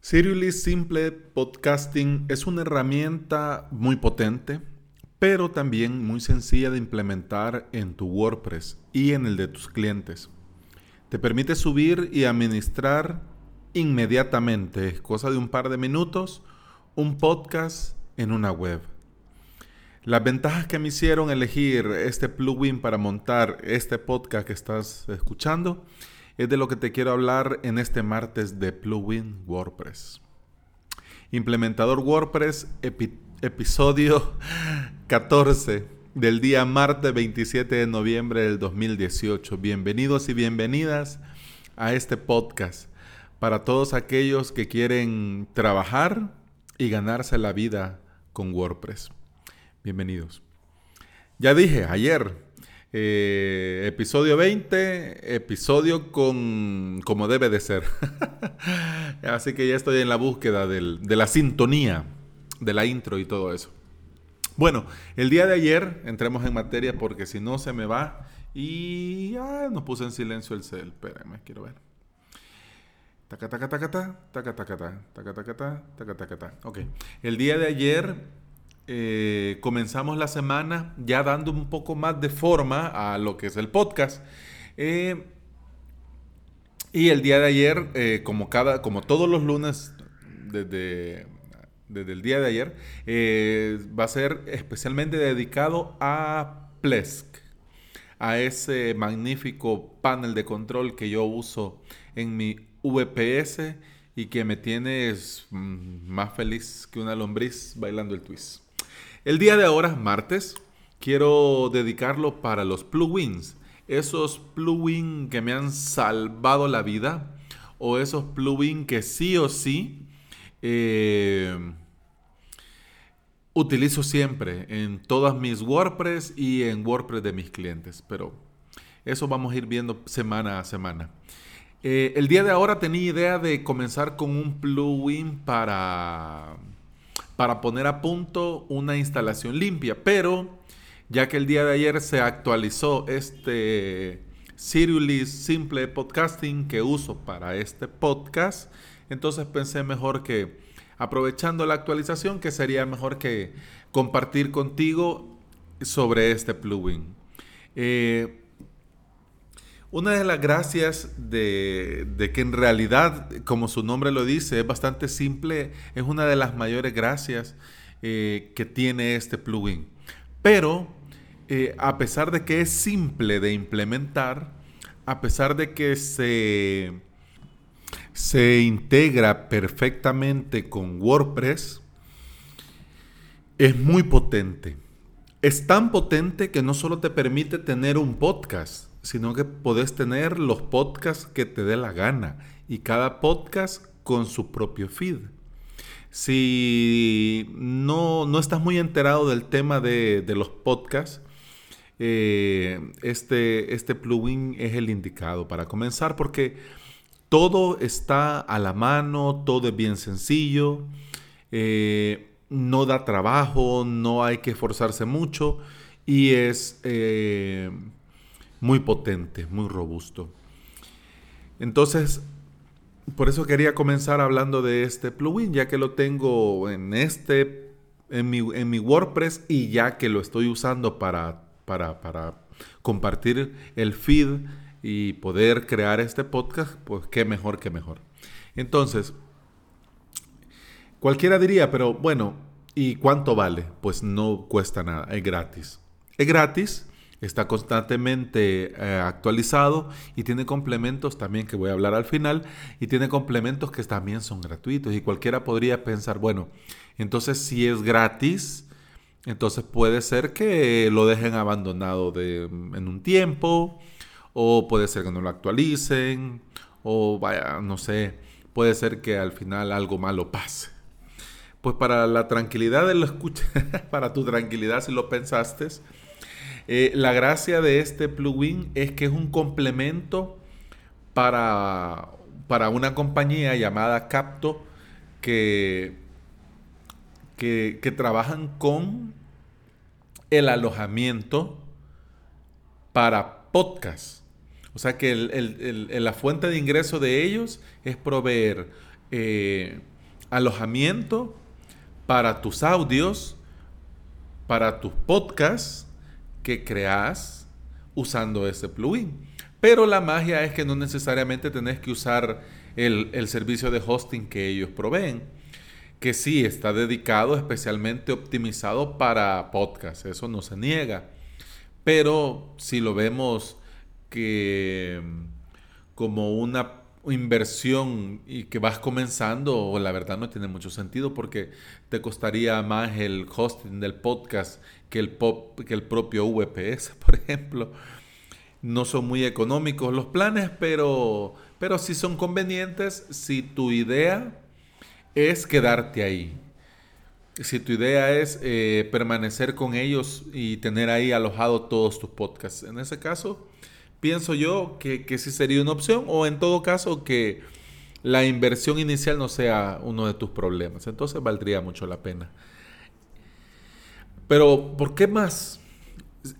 Seriously Simple Podcasting es una herramienta muy potente, pero también muy sencilla de implementar en tu WordPress y en el de tus clientes. Te permite subir y administrar inmediatamente, cosa de un par de minutos, un podcast en una web. Las ventajas que me hicieron elegir este plugin para montar este podcast que estás escuchando es de lo que te quiero hablar en este martes de plugin WordPress. Implementador WordPress, episodio 14 del día martes 27 de noviembre del 2018. Bienvenidos y bienvenidas a este podcast para todos aquellos que quieren trabajar y ganarse la vida con WordPress. Bienvenidos. Ya dije ayer, eh, episodio 20, episodio con como debe de ser. Así que ya estoy en la búsqueda de la sintonía, de la intro y todo eso. Bueno, el día de ayer, entremos en materia porque si no se me va y nos puse en silencio el cel. Espérenme, quiero ver. Taca, taca, taca, taca, taca, taca, taca, taca, taca, taca, taca. Ok. El día de ayer eh, comenzamos la semana ya dando un poco más de forma a lo que es el podcast. Eh, y el día de ayer, eh, como, cada, como todos los lunes desde, desde el día de ayer, va a ser especialmente dedicado a Plesk, a ese magnífico panel de control que yo uso en mi VPS y que me tiene mm, más feliz que una lombriz bailando el twist. El día de ahora, martes, quiero dedicarlo para los plugins. Esos plugins que me han salvado la vida o esos plugins que sí o sí eh, utilizo siempre en todas mis WordPress y en WordPress de mis clientes. Pero eso vamos a ir viendo semana a semana. Eh, el día de ahora tenía idea de comenzar con un plugin para para poner a punto una instalación limpia. Pero ya que el día de ayer se actualizó este Seriously Simple Podcasting que uso para este podcast, entonces pensé mejor que aprovechando la actualización que sería mejor que compartir contigo sobre este plugin. Eh, una de las gracias de, que en realidad, como su nombre lo dice, es bastante simple, es una de las mayores gracias eh, que tiene este plugin. Pero eh, a pesar de que es simple de implementar, a pesar de que se, se integra perfectamente con WordPress, es muy potente. Es tan potente que no solo te permite tener un podcast, sino que podés tener los podcasts que te dé la gana y cada podcast con su propio feed. Si no, no estás muy enterado del tema de, los podcasts, eh, este, este plugin es el indicado para comenzar porque todo está a la mano, todo es bien sencillo, eh, no da trabajo, no hay que esforzarse mucho y es eh, muy potente, muy robusto. Entonces, por eso quería comenzar hablando de este plugin, ya que lo tengo en este, en mi, en mi WordPress y ya que lo estoy usando para, para, para compartir el feed y poder crear este podcast, pues qué mejor que mejor. Entonces, cualquiera diría, pero bueno, ¿y cuánto vale? Pues no cuesta nada, es gratis. Es gratis está constantemente eh, actualizado y tiene complementos también que voy a hablar al final y tiene complementos que también son gratuitos y cualquiera podría pensar, bueno, entonces si es gratis, entonces puede ser que lo dejen abandonado de, en un tiempo o puede ser que no lo actualicen o vaya, no sé, puede ser que al final algo malo pase. Pues para la tranquilidad de lo escucha, para tu tranquilidad si lo pensaste, eh, la gracia de este plugin es que es un complemento para, para una compañía llamada Capto que, que, trabajan con el alojamiento para podcast. O sea que la fuente de ingreso de ellos es proveer eh, alojamiento para tus audios, para tus podcasts que creas usando ese plugin. Pero la magia es que no necesariamente tenés que usar el, el servicio de hosting que ellos proveen, que sí está dedicado, especialmente optimizado para podcasts, eso no se niega. Pero si lo vemos que como una inversión y que vas comenzando, la verdad no tiene mucho sentido porque te costaría más el hosting del podcast que el, pop, que el propio VPS, por ejemplo. No son muy económicos los planes, pero, pero sí son convenientes si tu idea es quedarte ahí. Si tu idea es eh, permanecer con ellos y tener ahí alojado todos tus podcasts. En ese caso, pienso yo que, que sí sería una opción o en todo caso que la inversión inicial no sea uno de tus problemas. Entonces valdría mucho la pena. Pero, ¿por qué más?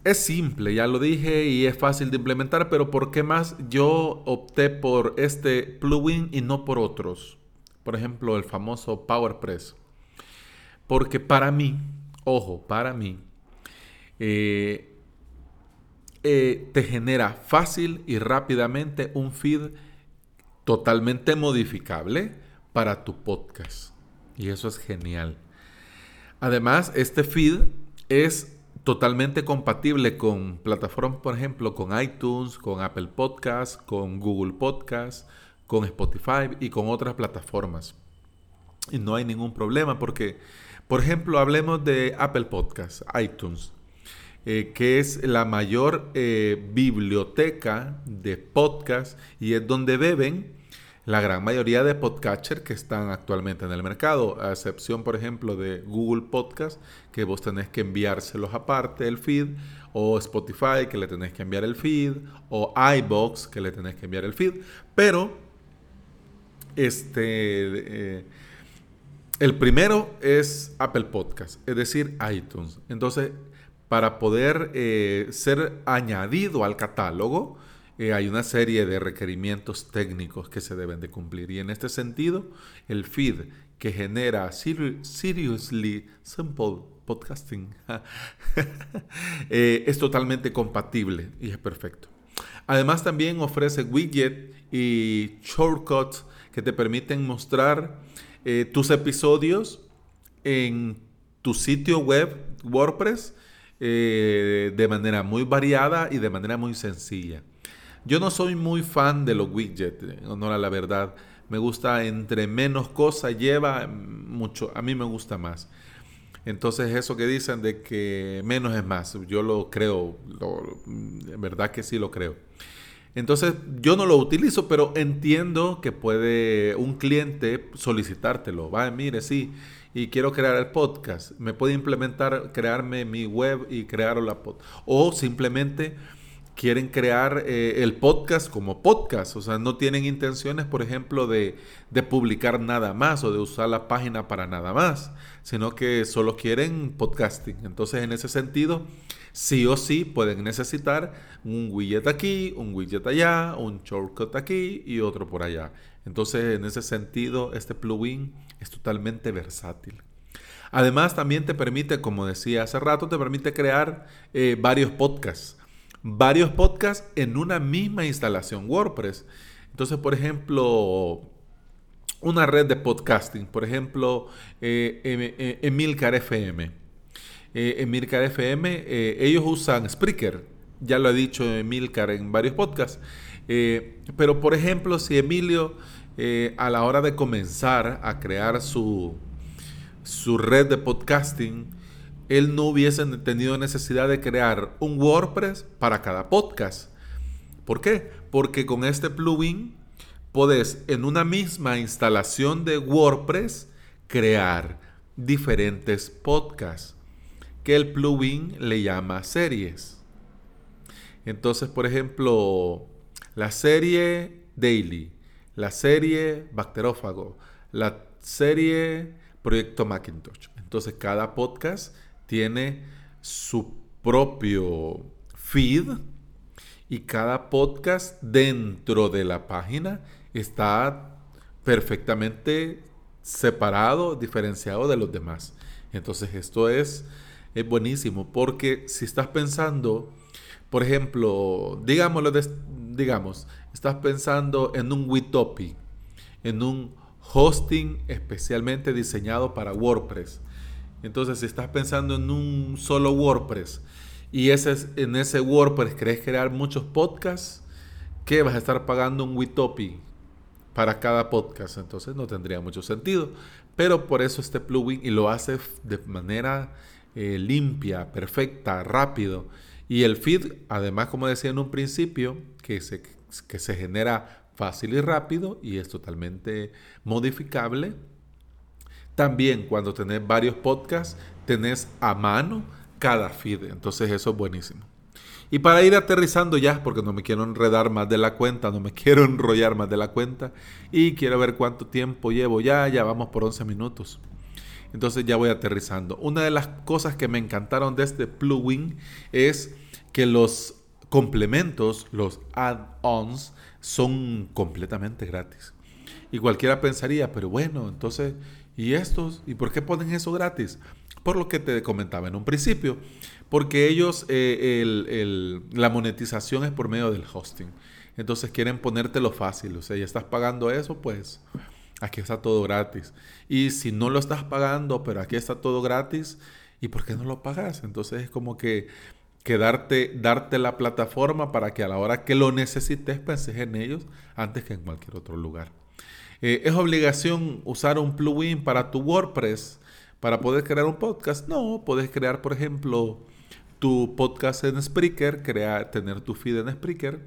Es simple, ya lo dije y es fácil de implementar, pero ¿por qué más yo opté por este plugin y no por otros? Por ejemplo, el famoso PowerPress. Porque para mí, ojo, para mí, eh, eh, te genera fácil y rápidamente un feed totalmente modificable para tu podcast. Y eso es genial. Además, este feed es totalmente compatible con plataformas, por ejemplo, con iTunes, con Apple Podcasts, con Google Podcasts, con Spotify y con otras plataformas. Y no hay ningún problema porque, por ejemplo, hablemos de Apple Podcasts, iTunes. Eh, que es la mayor eh, biblioteca de podcast y es donde beben la gran mayoría de podcatchers que están actualmente en el mercado, a excepción, por ejemplo, de Google Podcast, que vos tenés que enviárselos aparte del feed, o Spotify, que le tenés que enviar el feed, o iBox, que le tenés que enviar el feed, pero este... Eh, el primero es Apple Podcast, es decir, iTunes. Entonces, para poder eh, ser añadido al catálogo, eh, hay una serie de requerimientos técnicos que se deben de cumplir. Y en este sentido, el feed que genera Seriously Simple Podcasting eh, es totalmente compatible y es perfecto. Además también ofrece widget y shortcuts que te permiten mostrar tus episodios en tu sitio web WordPress eh, de manera muy variada y de manera muy sencilla. Yo no soy muy fan de los widgets, en honor a la verdad. Me gusta entre menos cosas lleva mucho. A mí me gusta más. Entonces eso que dicen de que menos es más, yo lo creo, en verdad que sí lo creo. Entonces yo no lo utilizo, pero entiendo que puede un cliente solicitártelo. Va, mire, sí, y quiero crear el podcast, me puede implementar, crearme mi web y crear la podcast. O simplemente quieren crear eh, el podcast como podcast, o sea, no tienen intenciones, por ejemplo, de, publicar nada más o de usar la página para nada más, sino que solo quieren podcasting. Entonces, en ese sentido, sí o sí pueden necesitar un widget aquí, un widget allá, un shortcut aquí y otro por allá. Entonces, en ese sentido, este plugin es totalmente versátil. Además, también te permite, como decía hace rato, te permite crear eh, varios podcasts. Varios podcasts en una misma instalación WordPress. Entonces, por ejemplo, una red de podcasting, por ejemplo, eh, eh, Emilcar FM. Emilcar FM, ellos usan Spreaker. Ya lo ha dicho Emilcar en varios podcasts. pero, por ejemplo, si Emilio eh, a la hora de comenzar a crear su, su red de podcasting, él no hubiese tenido necesidad de crear un WordPress para cada podcast. ¿Por qué? Porque con este plugin podés en una misma instalación de WordPress crear diferentes podcasts que el plugin le llama series. Entonces, por ejemplo, la serie Daily, la serie Bacterófago, la serie Proyecto Macintosh. Entonces cada podcast tiene su propio feed y cada podcast dentro de la página está perfectamente separado, diferenciado de los demás. Entonces esto es, es buenísimo porque si estás pensando, por ejemplo, digámoslo, digamos, estás pensando en un Witopi, en un hosting especialmente diseñado para WordPress. Entonces, si estás pensando en un solo WordPress y ese, en ese WordPress querés crear muchos podcasts, ¿qué vas a estar pagando un Witopi para cada podcast? Entonces no tendría mucho sentido. Pero por eso este plugin y lo hace de manera eh, limpia, perfecta, rápido. Y el feed, además, como decía en un principio, que se, que se genera fácil y rápido y es totalmente modificable. También cuando tenés varios podcasts, tenés a mano cada feed. Entonces eso es buenísimo. Y para ir aterrizando ya, porque no me quiero enredar más de la cuenta, no me quiero enrollar más de la cuenta y quiero ver cuánto tiempo llevo ya, ya vamos por 11 minutos. Entonces ya voy aterrizando. Una de las cosas que me encantaron de este plugin es que los complementos, los add-ons, son completamente gratis. Y cualquiera pensaría, pero bueno, entonces, ¿y estos? ¿Y por qué ponen eso gratis? Por lo que te comentaba en un principio, porque ellos, eh, la monetización es por medio del hosting. Entonces quieren ponértelo fácil, o sea, ya estás pagando eso, pues aquí está todo gratis. Y si no lo estás pagando, pero aquí está todo gratis, ¿y por qué no lo pagas? Entonces es como que que darte, darte la plataforma para que a la hora que lo necesites penses en ellos antes que en cualquier otro lugar. Eh, ¿Es obligación usar un plugin para tu WordPress para poder crear un podcast? No, puedes crear, por ejemplo, tu podcast en Spreaker, crear, tener tu feed en Spreaker,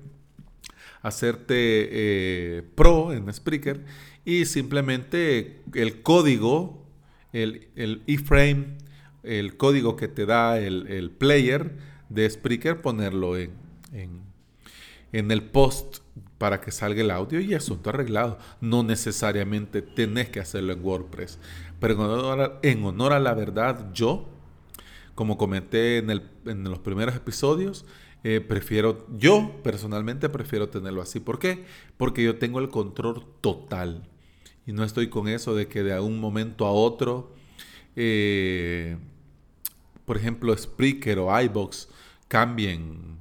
hacerte eh, pro en Spreaker y simplemente el código, el, el iframe, el código que te da el, player, de Spreaker ponerlo en, el post para que salga el audio y asunto arreglado. No necesariamente tenés que hacerlo en WordPress. Pero en honor a, la verdad, yo, como comenté en, en los primeros episodios, eh, prefiero, yo personalmente prefiero tenerlo así. ¿Por qué? Porque yo tengo el control total. Y no estoy con eso de que de un momento a otro, eh, por ejemplo, Spreaker o iBox cambien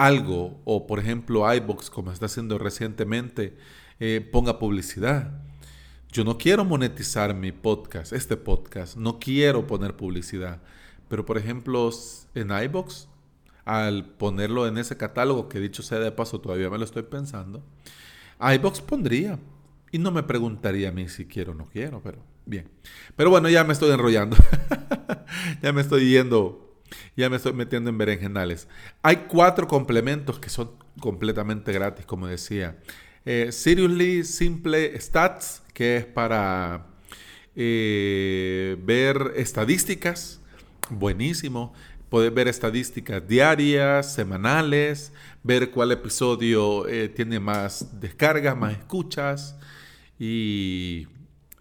algo o por ejemplo iBox como está haciendo recientemente eh, ponga publicidad. Yo no quiero monetizar mi podcast, este podcast, no quiero poner publicidad, pero por ejemplo en iBox al ponerlo en ese catálogo que dicho sea de paso todavía me lo estoy pensando, iBox pondría y no me preguntaría a mí si quiero o no quiero, pero bien. Pero bueno, ya me estoy enrollando. ya me estoy yendo ya me estoy metiendo en berenjenales. Hay cuatro complementos que son completamente gratis, como decía. Eh, Seriously Simple Stats, que es para eh, ver estadísticas. Buenísimo. Puedes ver estadísticas diarias, semanales, ver cuál episodio eh, tiene más descargas, más escuchas. Y,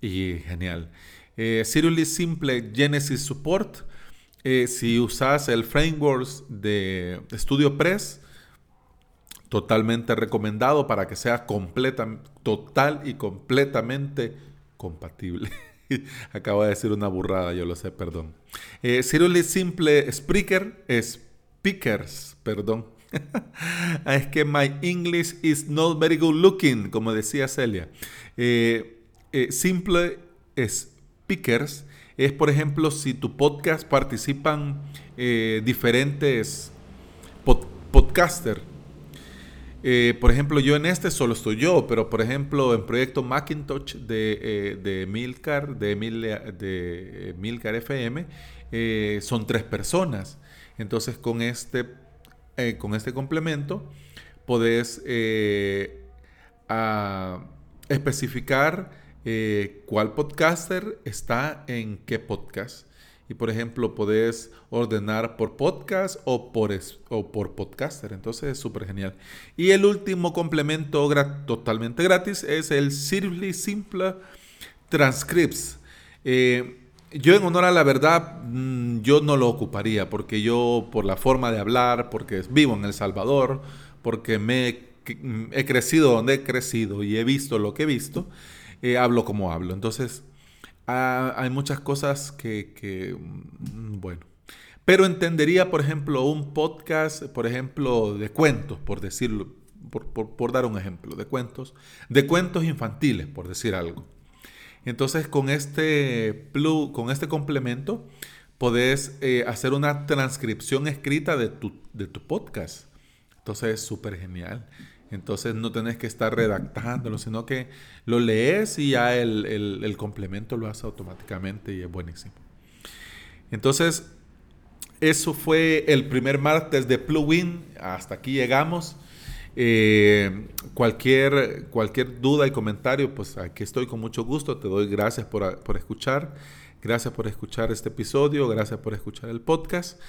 y genial. Seriously Simple Genesis Support eh, si usas el framework de StudioPress, totalmente recomendado para que sea completa, total y completamente compatible. Acabo de decir una burrada, yo lo sé, perdón. Eh, Simple Speaker, Speakers, perdón. es que my English is not very good looking, como decía Celia. Eh, eh, simple Speakers es, por ejemplo, si tu podcast participan eh, diferentes podcasters. Eh, por ejemplo, yo en este solo estoy yo, pero por ejemplo, en proyecto Macintosh de, eh, de Milcar, de, de Milcar FM, son tres personas. Entonces, con este, con este complemento, podés especificar eh, cuál podcaster está en qué podcast. Y por ejemplo, podés ordenar por podcast o por, o por podcaster. Entonces es súper genial. Y el último complemento totalmente gratis es el Seriously Simple Transcripts. Eh, yo en honor a la verdad, mm, yo no lo ocuparía porque yo por la forma de hablar, porque vivo en El Salvador, porque me he crecido donde he crecido y he visto lo que he visto, eh, hablo como hablo. Entonces, hay muchas cosas que, mm, bueno. Pero entendería, por ejemplo, un podcast, por ejemplo, de cuentos, por decirlo, por, dar un ejemplo, de cuentos, de cuentos infantiles, por decir algo. Entonces, con este, con este complemento, podés eh, hacer una transcripción escrita de tu, de tu podcast. Entonces, es súper genial. Entonces no tenés que estar redactándolo, sino que lo lees y ya el, complemento lo hace automáticamente y es buenísimo. Entonces, eso fue el primer martes de plugin. Hasta aquí llegamos. Eh, cualquier, cualquier duda y comentario, pues aquí estoy con mucho gusto. Te doy gracias por, por escuchar. Gracias por escuchar este episodio. Gracias por escuchar el podcast.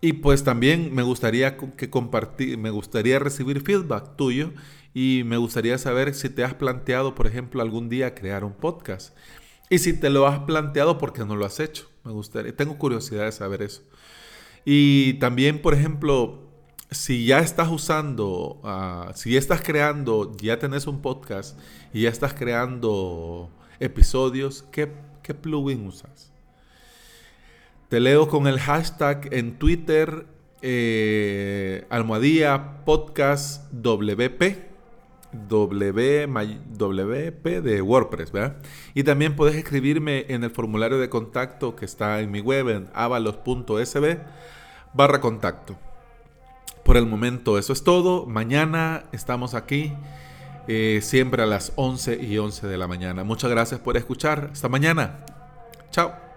Y pues también me gustaría que compartir, me gustaría recibir feedback tuyo y me gustaría saber si te has planteado, por ejemplo, algún día crear un podcast. Y si te lo has planteado, ¿por qué no lo has hecho? Me gustaría, tengo curiosidad de saber eso. Y también, por ejemplo, si ya estás usando, ah, si ya estás creando, ya tenés un podcast y ya estás creando episodios, ¿qué, qué plugin usas? Te leo con el hashtag en Twitter, eh, almohadía podcast WP, WP de WordPress, ¿verdad? Y también puedes escribirme en el formulario de contacto que está en mi web en avalos.sb barra contacto. Por el momento eso es todo. Mañana estamos aquí eh, siempre a las 11 y 11 de la mañana. Muchas gracias por escuchar. Hasta mañana. Chao.